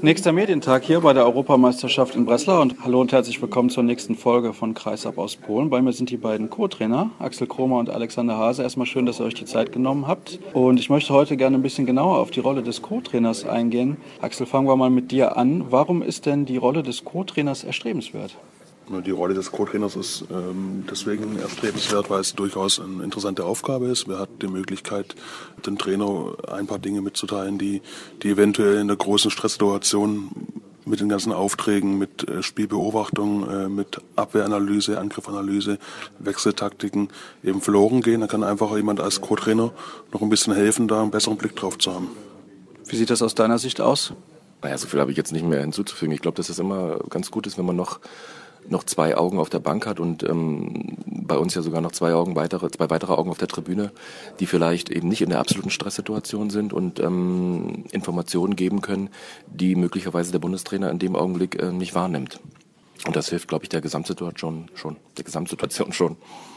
Nächster Medientag hier bei der Europameisterschaft in Breslau und hallo und herzlich willkommen zur nächsten Folge von Kreisab aus Polen. Bei mir sind die beiden Co-Trainer, Axel Kromer und Alexander Hase. Erstmal schön, dass ihr euch die Zeit genommen habt. Und ich möchte heute gerne ein bisschen genauer auf die Rolle des Co-Trainers eingehen. Axel, fangen wir mal mit dir an. Warum ist denn die Rolle des Co-Trainers erstrebenswert? Die Rolle des Co-Trainers ist ähm, deswegen erstrebenswert, weil es durchaus eine interessante Aufgabe ist. Wir hatten die Möglichkeit, dem Trainer ein paar Dinge mitzuteilen, die, die eventuell in der großen Stresssituation mit den ganzen Aufträgen, mit äh, Spielbeobachtung, äh, mit Abwehranalyse, Angriffanalyse, Wechseltaktiken eben verloren gehen. Da kann einfach jemand als Co-Trainer noch ein bisschen helfen, da einen besseren Blick drauf zu haben. Wie sieht das aus deiner Sicht aus? Naja, so viel habe ich jetzt nicht mehr hinzuzufügen. Ich glaube, dass es immer ganz gut ist, wenn man noch noch zwei Augen auf der Bank hat und ähm, bei uns ja sogar noch zwei Augen weitere, zwei weitere Augen auf der Tribüne, die vielleicht eben nicht in der absoluten Stresssituation sind und ähm, Informationen geben können, die möglicherweise der Bundestrainer in dem Augenblick äh, nicht wahrnimmt. Und das hilft, glaube ich, der Gesamtsituation schon, der Gesamtsituation schon.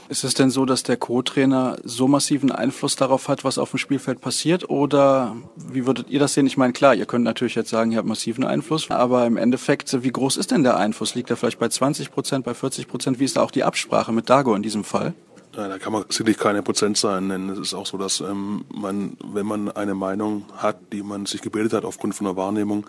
Ist es denn so, dass der Co-Trainer so massiven Einfluss darauf hat, was auf dem Spielfeld passiert? Oder wie würdet ihr das sehen? Ich meine, klar, ihr könnt natürlich jetzt sagen, ihr habt massiven Einfluss, aber im Endeffekt, wie groß ist denn der Einfluss? Liegt er vielleicht bei 20 Prozent, bei 40 Prozent? Wie ist da auch die Absprache mit Dago in diesem Fall? Ja, da kann man sicherlich keine Prozentzahlen nennen. Es ist auch so, dass ähm, man, wenn man eine Meinung hat, die man sich gebildet hat aufgrund von einer Wahrnehmung,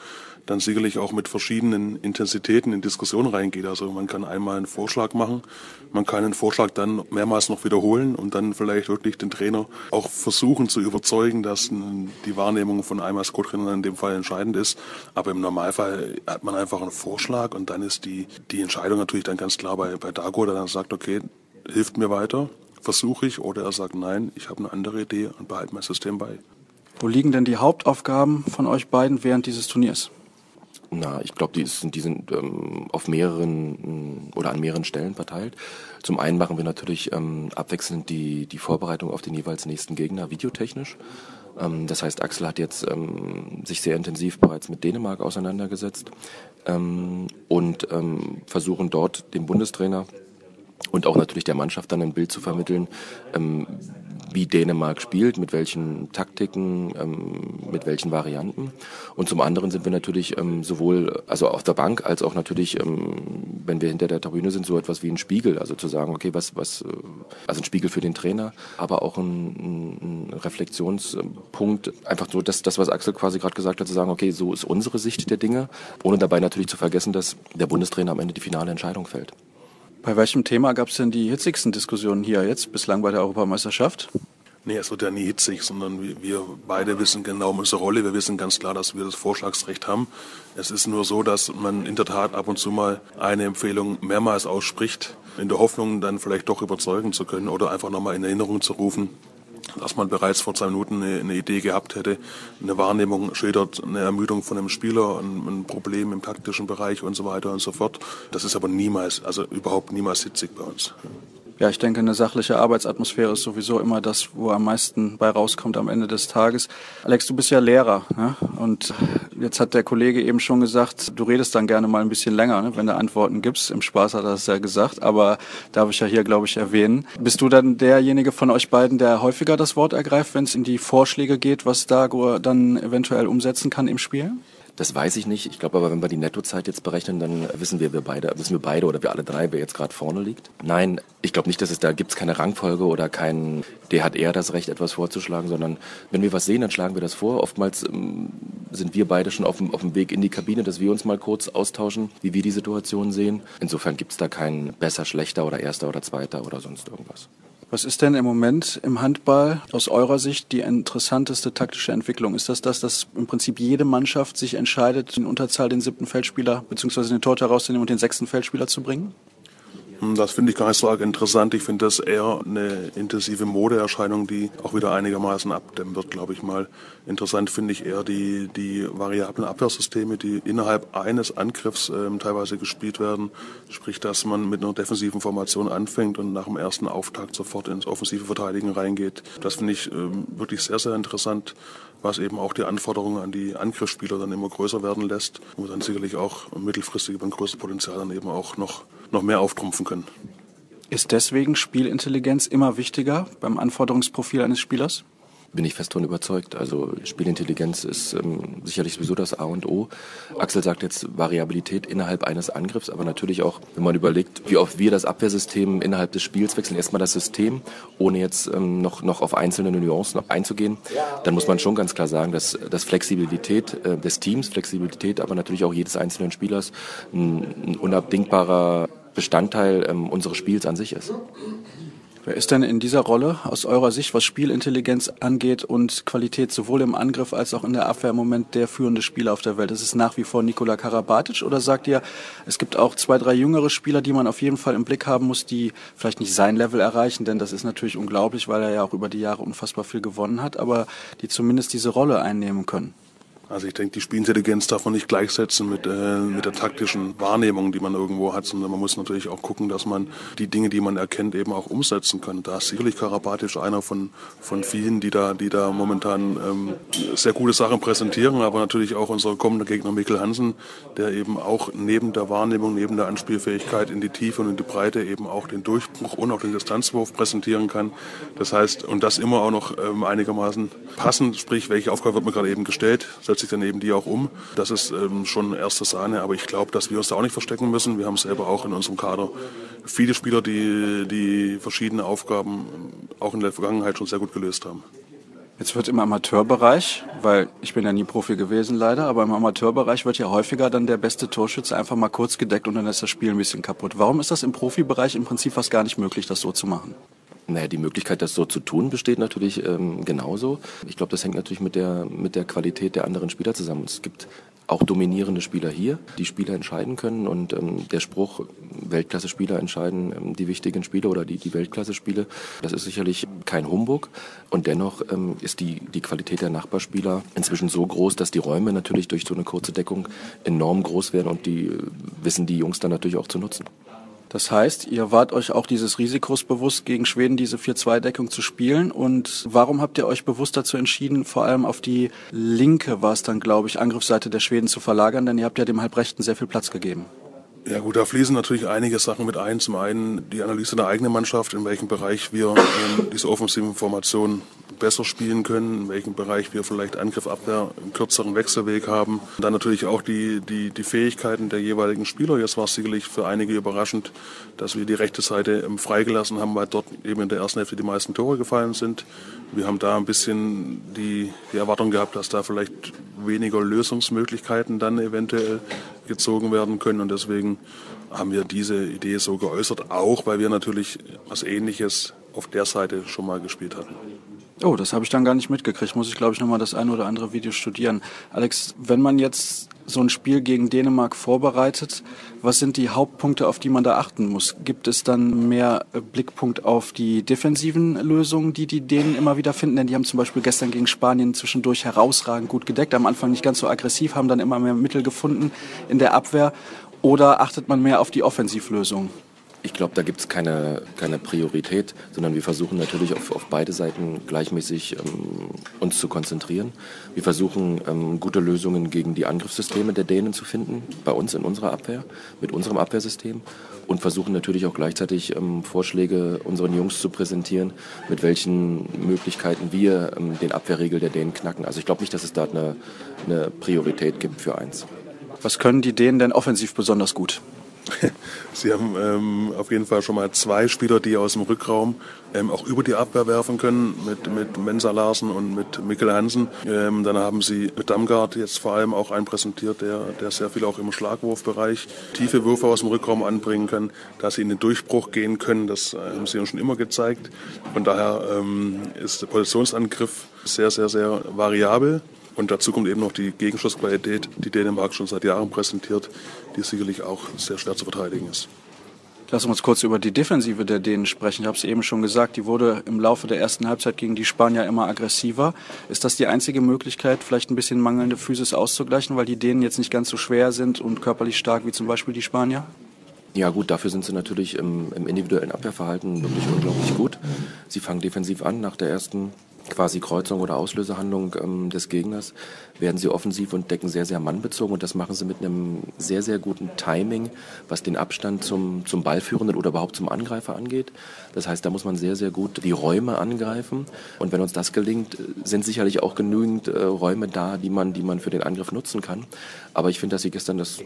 dann sicherlich auch mit verschiedenen Intensitäten in Diskussionen reingeht. Also man kann einmal einen Vorschlag machen, man kann einen Vorschlag dann mehrmals noch wiederholen und dann vielleicht wirklich den Trainer auch versuchen zu überzeugen, dass die Wahrnehmung von einem als Co-Trainer in dem Fall entscheidend ist. Aber im Normalfall hat man einfach einen Vorschlag und dann ist die, die Entscheidung natürlich dann ganz klar bei, bei Dago, der dann sagt, okay, hilft mir weiter, versuche ich, oder er sagt, nein, ich habe eine andere Idee und behalte mein System bei. Wo liegen denn die Hauptaufgaben von euch beiden während dieses Turniers? Na, ich glaube, die sind, die sind ähm, auf mehreren oder an mehreren Stellen verteilt. Zum einen machen wir natürlich ähm, abwechselnd die, die Vorbereitung auf den jeweils nächsten Gegner videotechnisch. Ähm, das heißt, Axel hat jetzt ähm, sich sehr intensiv bereits mit Dänemark auseinandergesetzt ähm, und ähm, versuchen dort dem Bundestrainer und auch natürlich der Mannschaft dann ein Bild zu vermitteln, ähm, wie Dänemark spielt, mit welchen Taktiken, ähm, mit welchen Varianten. Und zum anderen sind wir natürlich ähm, sowohl also auf der Bank als auch natürlich, ähm, wenn wir hinter der Tribüne sind, so etwas wie ein Spiegel. Also zu sagen, okay, was, was, äh, also ein Spiegel für den Trainer, aber auch ein, ein Reflexionspunkt, einfach so das, das, was Axel quasi gerade gesagt hat, zu sagen, okay, so ist unsere Sicht der Dinge, ohne dabei natürlich zu vergessen, dass der Bundestrainer am Ende die finale Entscheidung fällt. Bei welchem Thema gab es denn die hitzigsten Diskussionen hier jetzt bislang bei der Europameisterschaft? Nee, es wird ja nie hitzig, sondern wir beide wissen genau unsere Rolle. Wir wissen ganz klar, dass wir das Vorschlagsrecht haben. Es ist nur so, dass man in der Tat ab und zu mal eine Empfehlung mehrmals ausspricht, in der Hoffnung, dann vielleicht doch überzeugen zu können oder einfach nochmal in Erinnerung zu rufen, dass man bereits vor zwei Minuten eine, eine, Idee gehabt hätte, eine Wahrnehmung schildert, eine Ermüdung von einem Spieler, ein, ein, Problem im taktischen Bereich und so weiter und so fort. Das ist aber niemals, also überhaupt niemals hitzig bei uns. Ja, ich denke, eine sachliche Arbeitsatmosphäre ist sowieso immer das, wo am meisten bei rauskommt am Ende des Tages. Alex, du bist ja Lehrer ne? und jetzt hat der Kollege eben schon gesagt, du redest dann gerne mal ein bisschen länger, ne? wenn du Antworten gibst. Im Spaß hat er es ja gesagt, aber darf ich ja hier, glaube ich, erwähnen. Bist du dann derjenige von euch beiden, der häufiger das Wort ergreift, wenn es in die Vorschläge geht, was Dago dann eventuell umsetzen kann im Spiel? Das weiß ich nicht. Ich glaube aber, wenn wir die Nettozeit jetzt berechnen, dann wissen wir, wir beide, wissen wir beide oder wir alle drei, wer jetzt gerade vorne liegt. Nein, ich glaube nicht, dass es da gibt's keine Rangfolge oder kein, der hat eher das Recht, etwas vorzuschlagen, sondern wenn wir was sehen, dann schlagen wir das vor. Oftmals ähm, sind wir beide schon auf dem, auf dem Weg in die Kabine, dass wir uns mal kurz austauschen, wie wir die Situation sehen. Insofern gibt's da kein besser, schlechter oder erster oder zweiter oder sonst irgendwas. Was ist denn im Moment im Handball aus eurer Sicht die interessanteste taktische Entwicklung? Ist das das, dass im Prinzip jede Mannschaft sich entscheidet, in Unterzahl den siebten Feldspieler bzw. den Torhüter rauszunehmen und den sechsten Feldspieler zu bringen? Hm, das finde ich gar nicht so arg interessant. Ich finde das eher eine intensive Modeerscheinung, die auch wieder einigermaßen abdämmen wird, glaube ich mal. Interessant finde ich eher die, die variablen Abwehrsysteme, die innerhalb eines Angriffs ähm, teilweise gespielt werden. Sprich, dass man mit einer defensiven Formation anfängt und nach dem ersten Auftakt sofort ins offensive Verteidigen reingeht. Das finde ich ähm, wirklich sehr, sehr interessant was eben auch die Anforderungen an die Angriffsspieler dann immer größer werden lässt, wo dann sicherlich auch mittelfristig über ein größeres Potenzial dann eben auch noch, noch mehr auftrumpfen können. Ist deswegen Spielintelligenz immer wichtiger beim Anforderungsprofil eines Spielers? bin ich fest davon überzeugt. Also Spielintelligenz ist ähm, sicherlich sowieso das A und O. Axel sagt jetzt Variabilität innerhalb eines Angriffs, aber natürlich auch, wenn man überlegt, wie oft wir das Abwehrsystem innerhalb des Spiels wechseln, erstmal das System, ohne jetzt ähm, noch, noch auf einzelne Nuancen noch einzugehen, dann muss man schon ganz klar sagen, dass, dass Flexibilität äh, des Teams, Flexibilität aber natürlich auch jedes einzelnen Spielers ein, ein unabdingbarer Bestandteil ähm, unseres Spiels an sich ist. Wer ist denn in dieser Rolle aus eurer Sicht, was Spielintelligenz angeht und Qualität sowohl im Angriff als auch in der Abwehr im Moment der führende Spieler auf der Welt? Ist es nach wie vor Nikola Karabatic oder sagt ihr, es gibt auch zwei, drei jüngere Spieler, die man auf jeden Fall im Blick haben muss, die vielleicht nicht sein Level erreichen, denn das ist natürlich unglaublich, weil er ja auch über die Jahre unfassbar viel gewonnen hat, aber die zumindest diese Rolle einnehmen können? Also ich denke, die Spielintelligenz darf man nicht gleichsetzen mit, äh, mit der taktischen Wahrnehmung, die man irgendwo hat, sondern man muss natürlich auch gucken, dass man die Dinge, die man erkennt, eben auch umsetzen kann. Da ist sicherlich Karabatic einer von, von vielen, die da, die da momentan ähm, sehr gute Sachen präsentieren, aber natürlich auch unser kommender Gegner Mikkel Hansen, der eben auch neben der Wahrnehmung, neben der Anspielfähigkeit in die Tiefe und in die Breite eben auch den Durchbruch und auch den Distanzwurf präsentieren kann. Das heißt, und das immer auch noch ähm, einigermaßen passend, sprich, welche Aufgabe wird mir gerade eben gestellt, sich dann eben die auch um. Das ist ähm, schon erste Sahne, aber ich glaube, dass wir uns da auch nicht verstecken müssen. Wir haben selber auch in unserem Kader viele Spieler, die, die verschiedene Aufgaben auch in der Vergangenheit schon sehr gut gelöst haben. Jetzt wird im Amateurbereich, weil ich bin ja nie Profi gewesen leider, aber im Amateurbereich wird ja häufiger dann der beste Torschütze einfach mal kurz gedeckt und dann ist das Spiel ein bisschen kaputt. Warum ist das im Profibereich im Prinzip fast gar nicht möglich, das so zu machen? Naja, die Möglichkeit, das so zu tun, besteht natürlich ähm, genauso. Ich glaube, das hängt natürlich mit der, mit der Qualität der anderen Spieler zusammen. Es gibt auch dominierende Spieler hier, die Spieler entscheiden können. Und ähm, der Spruch, Weltklasse-Spieler entscheiden ähm, die wichtigen Spiele oder die, die Weltklasse-Spiele, das ist sicherlich kein Humbug. Und dennoch ähm, ist die, die Qualität der Nachbarspieler inzwischen so groß, dass die Räume natürlich durch so eine kurze Deckung enorm groß werden und die äh, wissen die Jungs dann natürlich auch zu nutzen. Das heißt, ihr wart euch auch dieses Risikos bewusst, gegen Schweden diese 4-2-Deckung zu spielen. Und warum habt ihr euch bewusst dazu entschieden, vor allem auf die linke, war es dann, glaube ich, Angriffsseite der Schweden zu verlagern? Denn ihr habt ja dem Halbrechten sehr viel Platz gegeben. Ja gut, da fließen natürlich einige Sachen mit ein. Zum einen die Analyse der eigenen Mannschaft, in welchem Bereich wir ähm, diese offensiven Formationen besser spielen können, in welchem Bereich wir vielleicht Angriff, Abwehr, einen kürzeren Wechselweg haben. Und dann natürlich auch die, die, die Fähigkeiten der jeweiligen Spieler. Jetzt war es sicherlich für einige überraschend, dass wir die rechte Seite ähm, freigelassen haben, weil dort eben in der ersten Hälfte die meisten Tore gefallen sind. Wir haben da ein bisschen die, die Erwartung gehabt, dass da vielleicht weniger Lösungsmöglichkeiten dann eventuell gezogen werden können. Und deswegen haben wir diese Idee so geäußert, auch weil wir natürlich was Ähnliches auf der Seite schon mal gespielt hatten. Oh, das habe ich dann gar nicht mitgekriegt. Muss ich, glaube ich, nochmal das eine oder andere Video studieren. Alex, wenn man jetzt so ein Spiel gegen Dänemark vorbereitet, was sind die Hauptpunkte, auf die man da achten muss? Gibt es dann mehr Blickpunkt auf die defensiven Lösungen, die die Dänen immer wieder finden? Denn die haben zum Beispiel gestern gegen Spanien zwischendurch herausragend gut gedeckt, am Anfang nicht ganz so aggressiv, haben dann immer mehr Mittel gefunden in der Abwehr. Oder achtet man mehr auf die Offensivlösungen? Ich glaube, da gibt es keine, keine Priorität, sondern wir versuchen natürlich auf, auf beide Seiten gleichmäßig ähm, uns zu konzentrieren. Wir versuchen ähm, gute Lösungen gegen die Angriffssysteme der Dänen zu finden, bei uns in unserer Abwehr, mit unserem Abwehrsystem und versuchen natürlich auch gleichzeitig ähm, Vorschläge unseren Jungs zu präsentieren, mit welchen Möglichkeiten wir ähm, den Abwehrregel der Dänen knacken. Also ich glaube nicht, dass es da eine, eine Priorität gibt für eins. Was können die Dänen denn offensiv besonders gut? Sie haben ähm, auf jeden Fall schon mal zwei Spieler, die aus dem Rückraum ähm, auch über die Abwehr werfen können, mit, mit Mensa Larsen und mit Mikkel Hansen. Ähm, dann haben Sie mit Damgard jetzt vor allem auch einen präsentiert, der, der sehr viel auch im Schlagwurfbereich tiefe Würfe aus dem Rückraum anbringen kann, dass sie in den Durchbruch gehen können. Das äh, haben Sie uns schon immer gezeigt. Von daher ähm, ist der Positionsangriff sehr, sehr, sehr variabel. Und dazu kommt eben noch die Gegenschussqualität, die Dänemark schon seit Jahren präsentiert, die sicherlich auch sehr schwer zu verteidigen ist. Lass uns kurz über die Defensive der Dänen sprechen. Ich habe es eben schon gesagt, die wurde im Laufe der ersten Halbzeit gegen die Spanier immer aggressiver. Ist das die einzige Möglichkeit, vielleicht ein bisschen mangelnde Physis auszugleichen, weil die Dänen jetzt nicht ganz so schwer sind und körperlich stark wie zum Beispiel die Spanier? Ja gut, dafür sind sie natürlich im, im individuellen Abwehrverhalten wirklich unglaublich gut. Sie fangen defensiv an nach der ersten quasi Kreuzung oder Auslösehandlung ähm, des Gegners, werden sie offensiv und decken sehr, sehr mannbezogen. Und das machen sie mit einem sehr, sehr guten Timing, was den Abstand zum, zum Ballführenden oder überhaupt zum Angreifer angeht. Das heißt, da muss man sehr, sehr gut die Räume angreifen. Und wenn uns das gelingt, sind sicherlich auch genügend äh, Räume da, die man, die man für den Angriff nutzen kann. Aber ich finde, dass sie gestern, das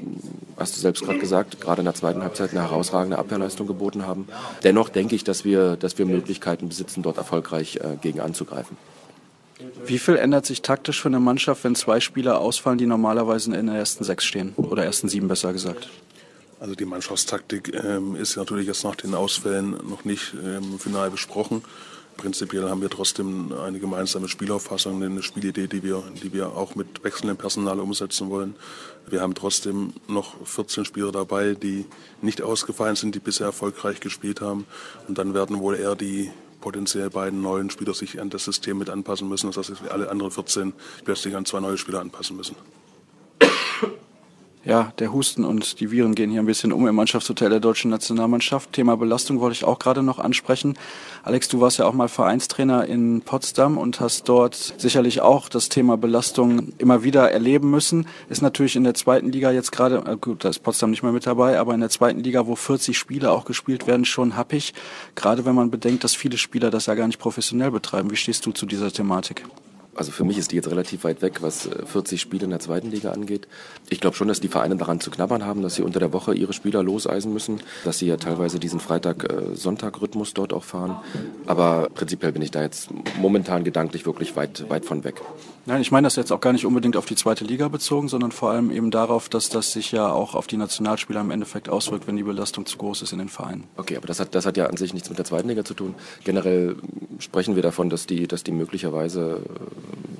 hast du selbst gerade gesagt, gerade in der zweiten Halbzeit eine herausragende Abwehrleistung geboten haben. Dennoch denke ich, dass wir, dass wir Möglichkeiten besitzen, dort erfolgreich äh, gegen anzugreifen. Wie viel ändert sich taktisch für eine Mannschaft, wenn zwei Spieler ausfallen, die normalerweise in der ersten sechs stehen? Oder ersten sieben besser gesagt? Also die Mannschaftstaktik ähm, ist natürlich jetzt nach den Ausfällen noch nicht ähm, final besprochen. Prinzipiell haben wir trotzdem eine gemeinsame Spielauffassung, eine Spielidee, die wir, die wir auch mit wechselndem Personal umsetzen wollen. Wir haben trotzdem noch 14 Spieler dabei, die nicht ausgefallen sind, die bisher erfolgreich gespielt haben. Und dann werden wohl eher die potenziell beiden neuen Spieler sich an das System mit anpassen müssen. Das heißt, alle anderen 14 plötzlich an zwei neue Spieler anpassen müssen ja, der Husten und die Viren gehen hier ein bisschen um im Mannschaftshotel der deutschen Nationalmannschaft. Thema Belastung wollte ich auch gerade noch ansprechen. Alex, du warst ja auch mal Vereinstrainer in Potsdam und hast dort sicherlich auch das Thema Belastung immer wieder erleben müssen. Ist natürlich in der zweiten Liga jetzt gerade, äh gut, da ist Potsdam nicht mehr mit dabei, aber in der zweiten Liga, wo 40 Spiele auch gespielt werden, schon happig. Gerade wenn man bedenkt, dass viele Spieler das ja gar nicht professionell betreiben. Wie stehst du zu dieser Thematik? Also für mich ist die jetzt relativ weit weg, was 40 äh, Spiele in der zweiten Liga angeht. Ich glaube schon, dass die Vereine daran zu knabbern haben, dass sie unter der Woche ihre Spieler loseisen müssen, dass sie ja teilweise diesen Freitag-Sonntag-Rhythmus dort auch fahren. Aber prinzipiell bin ich da jetzt momentan gedanklich wirklich weit, weit von weg. Nein, ich meine das jetzt auch gar nicht unbedingt auf die zweite Liga bezogen, sondern vor allem eben darauf, dass das sich ja auch auf die Nationalspieler im Endeffekt auswirkt, wenn die Belastung zu groß ist in den Vereinen. Okay, aber das hat, das hat ja an sich nichts mit der zweiten Liga zu tun. Generell sprechen wir davon, dass die, dass die möglicherweise,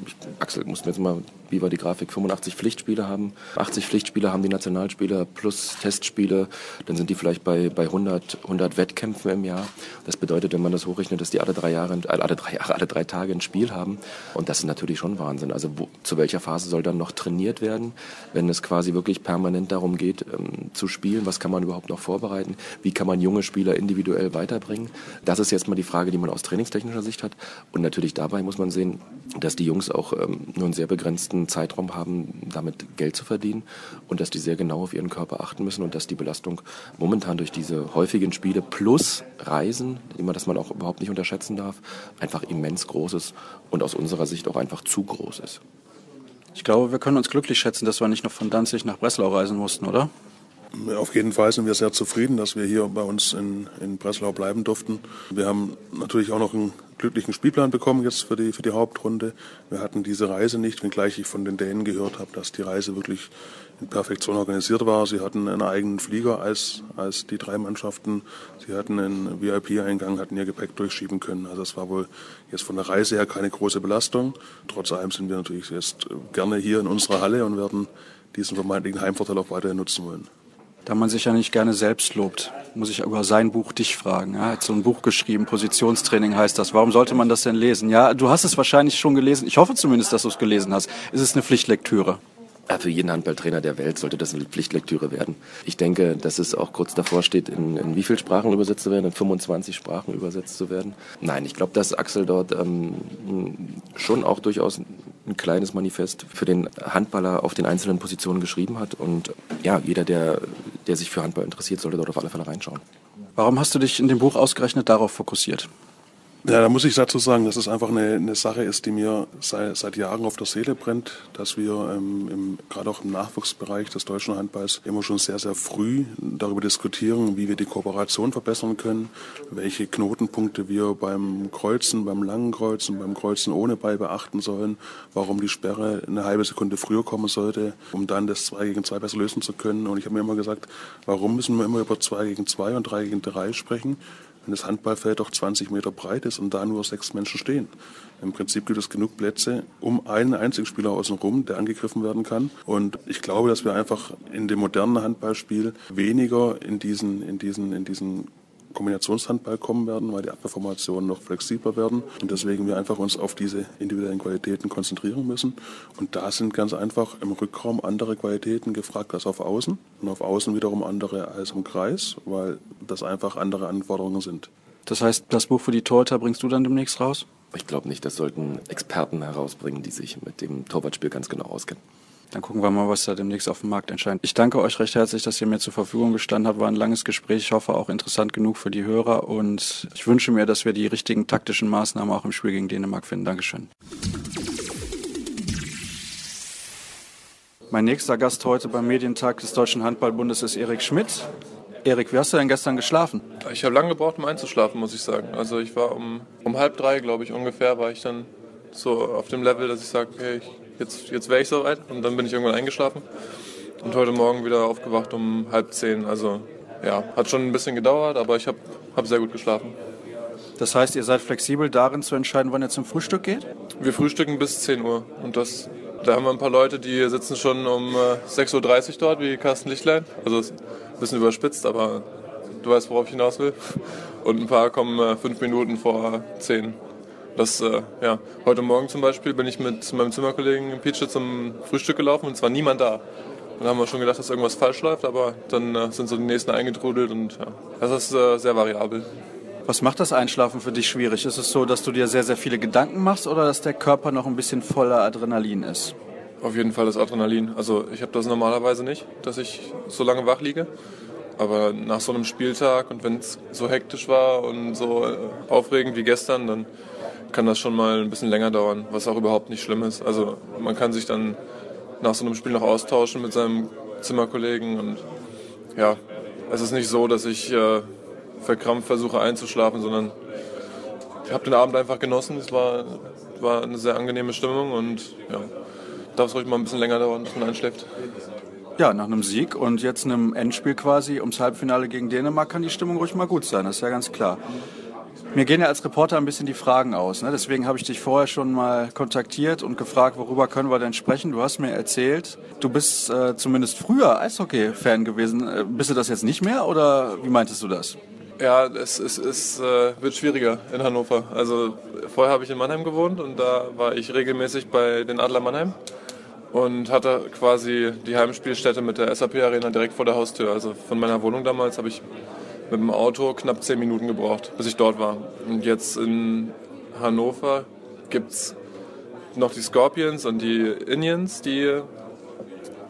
äh, Axel, muss mir jetzt mal, wie war die Grafik, 85 Pflichtspiele haben, 80 Pflichtspiele haben die Nationalspieler plus Testspiele, dann sind die vielleicht bei, bei 100, 100 Wettkämpfen im Jahr. Das bedeutet, wenn man das hochrechnet, dass die alle drei Jahre, alle drei Jahre, alle drei Tage ein Spiel haben. Und das ist natürlich schon Wahnsinn. Also wo, zu welcher Phase soll dann noch trainiert werden, wenn es quasi wirklich permanent darum geht, ähm, zu spielen? Was kann man überhaupt noch vorbereiten? Wie kann man junge Spieler individuell weiterbringen? Das ist jetzt mal die Frage, die man aus trainingstechnischer Sicht hat. Und natürlich dabei muss man sehen, dass die Jungs auch ähm, nur einen sehr begrenzten Zeitraum haben, damit Geld zu verdienen und dass die sehr genau auf ihren Körper achten müssen und dass die Belastung momentan durch diese häufigen Spiele plus Reisen, man, das man auch überhaupt nicht unterschätzen darf, einfach immens groß ist und aus unserer Sicht auch einfach zu groß ist. Ich glaube, wir können uns glücklich schätzen, dass wir nicht noch von Danzig nach Breslau reisen mussten, oder? Auf jeden Fall sind wir sehr zufrieden, dass wir hier bei uns in, in Breslau bleiben durften. Wir haben natürlich auch noch einen glücklichen Spielplan bekommen jetzt für die, für die Hauptrunde. Wir hatten diese Reise nicht, wenngleich ich von den Dänen gehört habe, dass die Reise wirklich in Perfektion organisiert war. Sie hatten einen eigenen Flieger als, als die drei Mannschaften. Sie hatten einen VIP-Eingang, hatten ihr Gepäck durchschieben können. Also es war wohl jetzt von der Reise her keine große Belastung. Trotz allem sind wir natürlich jetzt gerne hier in unserer Halle und werden diesen vermeintlichen Heimvorteil auch weiterhin nutzen wollen. Da man sich ja nicht gerne selbst lobt, muss ich über sein Buch dich fragen. Er hat so ein Buch geschrieben, Positionstraining heißt das. Warum sollte man das denn lesen? Ja, du hast es wahrscheinlich schon gelesen. Ich hoffe zumindest, dass du es gelesen hast. Ist es eine Pflichtlektüre? Für jeden Handballtrainer der Welt sollte das eine Pflichtlektüre werden. Ich denke, dass es auch kurz davor steht, in, in wie viele Sprachen übersetzt zu werden, in 25 Sprachen übersetzt zu werden. Nein, ich glaube, dass Axel dort ähm, schon auch durchaus ein kleines Manifest für den Handballer auf den einzelnen Positionen geschrieben hat. Und ja, jeder, der, der sich für Handball interessiert, sollte dort auf alle Fälle reinschauen. Warum hast du dich in dem Buch ausgerechnet darauf fokussiert? Ja, da muss ich dazu sagen, dass es einfach eine, eine Sache ist, die mir seit, seit Jahren auf der Seele brennt, dass wir ähm, im, gerade auch im Nachwuchsbereich des deutschen Handballs immer schon sehr, sehr früh darüber diskutieren, wie wir die Kooperation verbessern können, welche Knotenpunkte wir beim Kreuzen, beim langen Kreuzen, beim Kreuzen ohne Ball beachten sollen, warum die Sperre eine halbe Sekunde früher kommen sollte, um dann das 2 gegen 2 besser lösen zu können. Und ich habe mir immer gesagt, warum müssen wir immer über 2 gegen 2 und 3 gegen 3 sprechen? Wenn das Handballfeld doch 20 Meter breit ist und da nur sechs Menschen stehen. Im Prinzip gibt es genug Plätze um einen einzigen Spieler außenrum, der angegriffen werden kann. Und ich glaube, dass wir einfach in dem modernen Handballspiel weniger in diesen, in diesen, in diesen Kombinationshandball kommen werden, weil die Abwehrformationen noch flexibler werden und deswegen wir einfach uns auf diese individuellen Qualitäten konzentrieren müssen. Und da sind ganz einfach im Rückraum andere Qualitäten gefragt als auf Außen und auf Außen wiederum andere als im Kreis, weil das einfach andere Anforderungen sind. Das heißt, das Buch für die Torhüter bringst du dann demnächst raus? Ich glaube nicht, das sollten Experten herausbringen, die sich mit dem Torwartspiel ganz genau auskennen. Dann gucken wir mal, was da demnächst auf dem Markt entscheidet. Ich danke euch recht herzlich, dass ihr mir zur Verfügung gestanden habt. War ein langes Gespräch. Ich hoffe auch interessant genug für die Hörer. Und ich wünsche mir, dass wir die richtigen taktischen Maßnahmen auch im Spiel gegen Dänemark finden. Dankeschön. Mein nächster Gast heute beim Medientag des Deutschen Handballbundes ist Erik Schmidt. Erik, wie hast du denn gestern geschlafen? Ich habe lange gebraucht, um einzuschlafen, muss ich sagen. Also ich war um, um halb drei, glaube ich, ungefähr, war ich dann so auf dem Level, dass ich sage, okay, ich jetzt, jetzt wäre ich soweit. Und dann bin ich irgendwann eingeschlafen. Und heute Morgen wieder aufgewacht um halb zehn. Also ja, hat schon ein bisschen gedauert, aber ich habe hab sehr gut geschlafen. Das heißt, ihr seid flexibel darin zu entscheiden, wann ihr zum Frühstück geht? Wir frühstücken bis 10 Uhr. Und das, da haben wir ein paar Leute, die sitzen schon um 6.30 Uhr dort, wie Carsten Lichtlein. Also ist ein bisschen überspitzt, aber du weißt, worauf ich hinaus will. Und ein paar kommen fünf Minuten vor 10 das, äh, ja, heute Morgen zum Beispiel bin ich mit meinem Zimmerkollegen Peach zum Frühstück gelaufen und es war niemand da. Dann haben wir schon gedacht, dass irgendwas falsch läuft, aber dann äh, sind so die nächsten eingetrudelt und ja, das ist äh, sehr variabel. Was macht das Einschlafen für dich schwierig? Ist es so, dass du dir sehr, sehr viele Gedanken machst oder dass der Körper noch ein bisschen voller Adrenalin ist? Auf jeden Fall das Adrenalin. Also ich habe das normalerweise nicht, dass ich so lange wach liege. Aber nach so einem Spieltag und wenn es so hektisch war und so äh, aufregend wie gestern, dann kann das schon mal ein bisschen länger dauern, was auch überhaupt nicht schlimm ist. Also man kann sich dann nach so einem Spiel noch austauschen mit seinem Zimmerkollegen und ja, es ist nicht so, dass ich äh, verkrampft versuche einzuschlafen, sondern ich habe den Abend einfach genossen. Es war, war eine sehr angenehme Stimmung und ja, darf es ruhig mal ein bisschen länger dauern, bis man einschläft. Ja, nach einem Sieg und jetzt einem Endspiel quasi ums Halbfinale gegen Dänemark kann die Stimmung ruhig mal gut sein, das ist ja ganz klar. Mir gehen ja als Reporter ein bisschen die Fragen aus. Ne? Deswegen habe ich dich vorher schon mal kontaktiert und gefragt, worüber können wir denn sprechen. Du hast mir erzählt, du bist äh, zumindest früher Eishockey-Fan gewesen. Äh, bist du das jetzt nicht mehr oder wie meintest du das? Ja, es, es, es äh, wird schwieriger in Hannover. Also vorher habe ich in Mannheim gewohnt und da war ich regelmäßig bei den Adler Mannheim und hatte quasi die Heimspielstätte mit der SAP Arena direkt vor der Haustür. Also von meiner Wohnung damals habe ich mit dem Auto knapp zehn Minuten gebraucht, bis ich dort war. Und jetzt in Hannover gibt es noch die Scorpions und die Indians, die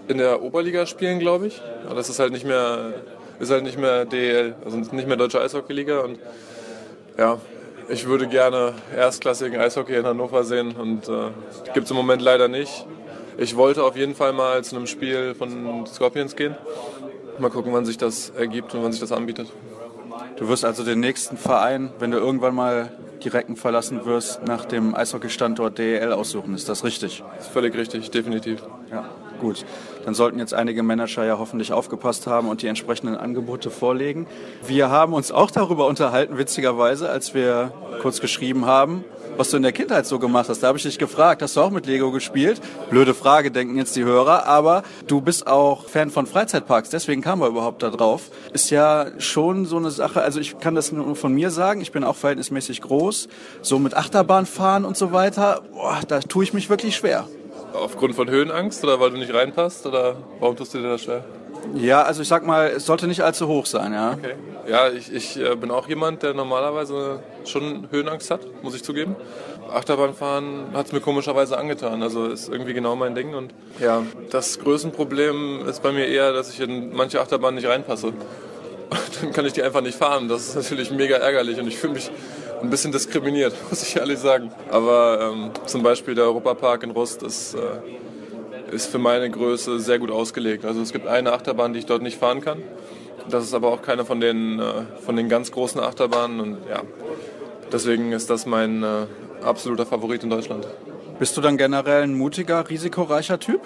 in der Oberliga spielen, glaube ich. Aber das ist halt nicht mehr, ist halt nicht mehr DEL, also nicht mehr Deutsche Eishockeyliga. Und ja, ich würde gerne erstklassigen Eishockey in Hannover sehen und äh, gibt es im Moment leider nicht. Ich wollte auf jeden Fall mal zu einem Spiel von Scorpions gehen. Mal gucken, wann sich das ergibt und wann sich das anbietet. Du wirst also den nächsten Verein, wenn du irgendwann mal die Recken verlassen wirst, nach dem Eishockey-Standort DEL aussuchen. Ist das richtig? Das ist völlig richtig, definitiv. Ja, gut. Dann sollten jetzt einige Manager ja hoffentlich aufgepasst haben und die entsprechenden Angebote vorlegen. Wir haben uns auch darüber unterhalten, witzigerweise, als wir kurz geschrieben haben, was du in der Kindheit so gemacht hast. Da habe ich dich gefragt, hast du auch mit Lego gespielt? Blöde Frage, denken jetzt die Hörer, aber du bist auch Fan von Freizeitparks, deswegen kam er überhaupt da drauf. Ist ja schon so eine Sache, also ich kann das nur von mir sagen, ich bin auch verhältnismäßig groß, so mit Achterbahn fahren und so weiter, boah, da tue ich mich wirklich schwer. Aufgrund von Höhenangst oder weil du nicht reinpasst oder warum tust du dir das schwer? Ja, also ich sag mal, es sollte nicht allzu hoch sein, ja. Okay. Ja, ich, ich äh, bin auch jemand, der normalerweise schon Höhenangst hat, muss ich zugeben. Achterbahnfahren hat es mir komischerweise angetan. Also ist irgendwie genau mein Ding. Und ja, das Größenproblem ist bei mir eher, dass ich in manche Achterbahnen nicht reinpasse. Dann kann ich die einfach nicht fahren. Das ist natürlich mega ärgerlich und ich fühle mich ein bisschen diskriminiert, muss ich ehrlich sagen. Aber ähm, zum Beispiel der Europapark in Rust ist äh, ist für meine Größe sehr gut ausgelegt. Also es gibt eine Achterbahn, die ich dort nicht fahren kann. Das ist aber auch keine von den, äh, von den ganz großen Achterbahnen. Und ja, deswegen ist das mein äh, absoluter Favorit in Deutschland. Bist du dann generell ein mutiger, risikoreicher Typ?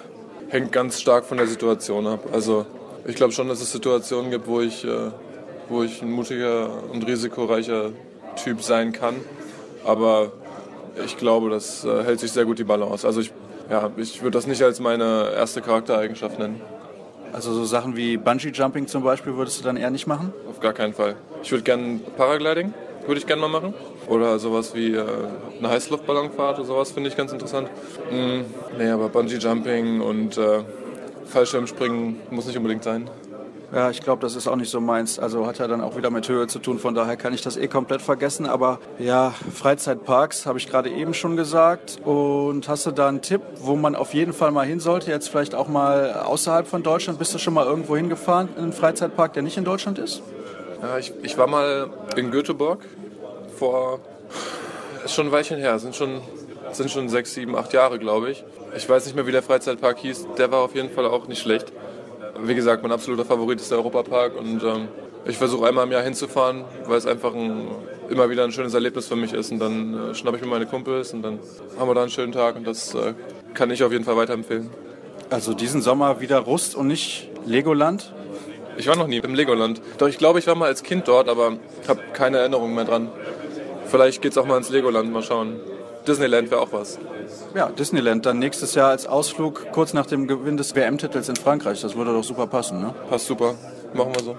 Hängt ganz stark von der Situation ab. Also ich glaube schon, dass es Situationen gibt, wo ich, äh, wo ich ein mutiger und risikoreicher Typ sein kann. Aber ich glaube, das hält sich sehr gut die Balance. Also ich, ja, ich würde das nicht als meine erste Charaktereigenschaft nennen. Also so Sachen wie Bungee-Jumping zum Beispiel würdest du dann eher nicht machen? Auf gar keinen Fall. Ich würde gerne Paragliding, würde ich gerne mal machen. Oder sowas wie äh, eine Heißluftballonfahrt oder sowas finde ich ganz interessant. Mm, nee, aber Bungee-Jumping und äh, Fallschirmspringen muss nicht unbedingt sein. Ja, ich glaube, das ist auch nicht so meins. Also hat ja dann auch wieder mit Höhe zu tun. Von daher kann ich das eh komplett vergessen. Aber ja, Freizeitparks habe ich gerade eben schon gesagt. Und hast du da einen Tipp, wo man auf jeden Fall mal hin sollte? Jetzt vielleicht auch mal außerhalb von Deutschland. Bist du schon mal irgendwo hingefahren in einen Freizeitpark, der nicht in Deutschland ist? Ja, ich, ich war mal in Göteborg vor, ist schon ein Weilchen her, sind schon, sind schon sechs, sieben, acht Jahre, glaube ich. Ich weiß nicht mehr, wie der Freizeitpark hieß. Der war auf jeden Fall auch nicht schlecht wie gesagt, mein absoluter Favorit ist der Europapark und ähm, ich versuche einmal im Jahr hinzufahren, weil es einfach ein, immer wieder ein schönes Erlebnis für mich ist und dann äh, schnappe ich mir meine Kumpels und dann haben wir da einen schönen Tag und das äh, kann ich auf jeden Fall weiterempfehlen. Also diesen Sommer wieder Rust und nicht Legoland? Ich war noch nie im Legoland. Doch ich glaube, ich war mal als Kind dort, aber habe keine Erinnerung mehr dran. Vielleicht geht es auch mal ins Legoland, mal schauen. Disneyland wäre auch was. Ja, Disneyland dann nächstes Jahr als Ausflug kurz nach dem Gewinn des WM-Titels in Frankreich. Das würde doch super passen, ne? Passt super. Machen wir so.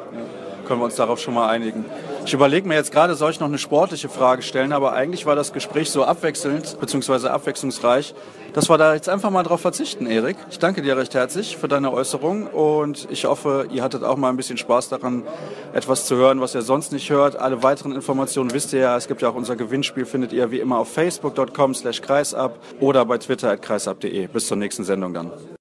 Können wir uns darauf schon mal einigen. Ich überlege mir jetzt gerade, soll ich noch eine sportliche Frage stellen, aber eigentlich war das Gespräch so abwechselnd bzw. abwechslungsreich, dass wir da jetzt einfach mal drauf verzichten, Erik. Ich danke dir recht herzlich für deine Äußerung und ich hoffe, ihr hattet auch mal ein bisschen Spaß daran, etwas zu hören, was ihr sonst nicht hört. Alle weiteren Informationen wisst ihr ja. Es gibt ja auch unser Gewinnspiel, findet ihr wie immer auf facebook.com slash kreisab oder bei twitter at kreisab.de. Bis zur nächsten Sendung dann.